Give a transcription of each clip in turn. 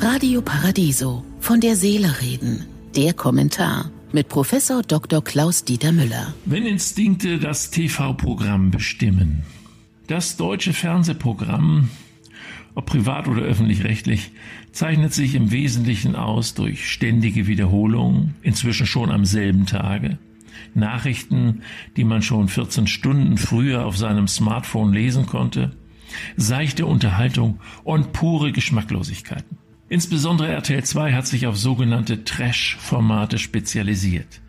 Radio Paradiso. Von der Seele reden. Der Kommentar mit Professor Dr. Klaus Dieter Müller. Wenn Instinkte das TV-Programm bestimmen. Das deutsche Fernsehprogramm, ob privat oder öffentlich-rechtlich, zeichnet sich im Wesentlichen aus durch ständige Wiederholungen, inzwischen schon am selben Tage, Nachrichten, die man schon 14 Stunden früher auf seinem Smartphone lesen konnte, seichte Unterhaltung und pure Geschmacklosigkeiten. Insbesondere RTL 2 hat sich auf sogenannte Trash-Formate spezialisiert.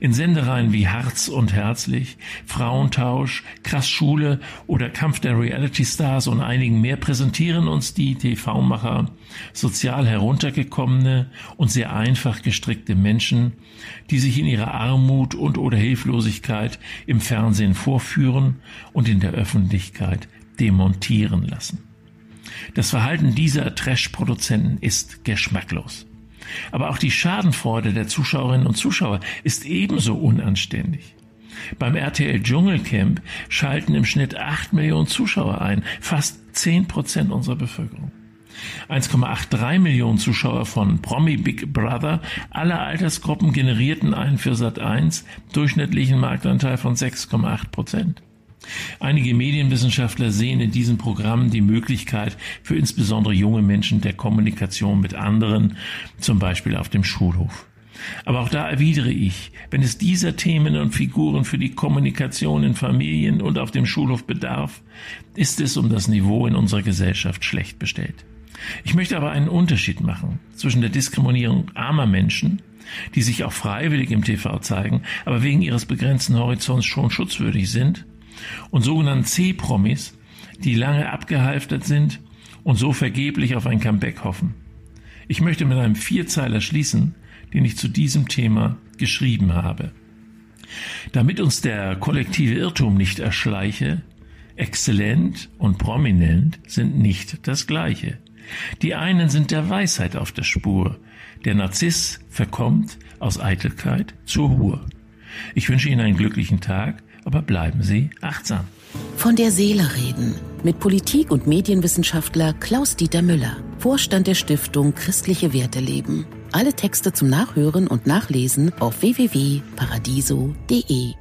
In Sendereien wie Harz und Herzlich, Frauentausch, Krass Schule oder Kampf der Reality Stars und einigen mehr präsentieren uns die TV-Macher sozial heruntergekommene und sehr einfach gestrickte Menschen, die sich in ihrer Armut und oder Hilflosigkeit im Fernsehen vorführen und in der Öffentlichkeit demontieren lassen. Das Verhalten dieser Trash-Produzenten ist geschmacklos. Aber auch die Schadenfreude der Zuschauerinnen und Zuschauer ist ebenso unanständig. Beim RTL Dschungelcamp schalten im Schnitt 8 Millionen Zuschauer ein, fast 10 Prozent unserer Bevölkerung. 1,83 Millionen Zuschauer von Promi Big Brother aller Altersgruppen generierten einen für Sat 1 durchschnittlichen Marktanteil von 6,8 Prozent. Einige Medienwissenschaftler sehen in diesem Programm die Möglichkeit für insbesondere junge Menschen der Kommunikation mit anderen, zum Beispiel auf dem Schulhof. Aber auch da erwidere ich, wenn es dieser Themen und Figuren für die Kommunikation in Familien und auf dem Schulhof bedarf, ist es um das Niveau in unserer Gesellschaft schlecht bestellt. Ich möchte aber einen Unterschied machen zwischen der Diskriminierung armer Menschen, die sich auch freiwillig im TV zeigen, aber wegen ihres begrenzten Horizonts schon schutzwürdig sind, und sogenannten C-Promis, die lange abgehalftert sind und so vergeblich auf ein Comeback hoffen. Ich möchte mit einem Vierzeiler schließen, den ich zu diesem Thema geschrieben habe. Damit uns der kollektive Irrtum nicht erschleiche, exzellent und prominent sind nicht das gleiche. Die einen sind der Weisheit auf der Spur, der Narziss verkommt aus Eitelkeit zur Ruhe. Ich wünsche Ihnen einen glücklichen Tag aber bleiben Sie achtsam. Von der Seele reden mit Politik- und Medienwissenschaftler Klaus-Dieter Müller, Vorstand der Stiftung Christliche Werte leben. Alle Texte zum Nachhören und Nachlesen auf www.paradiso.de.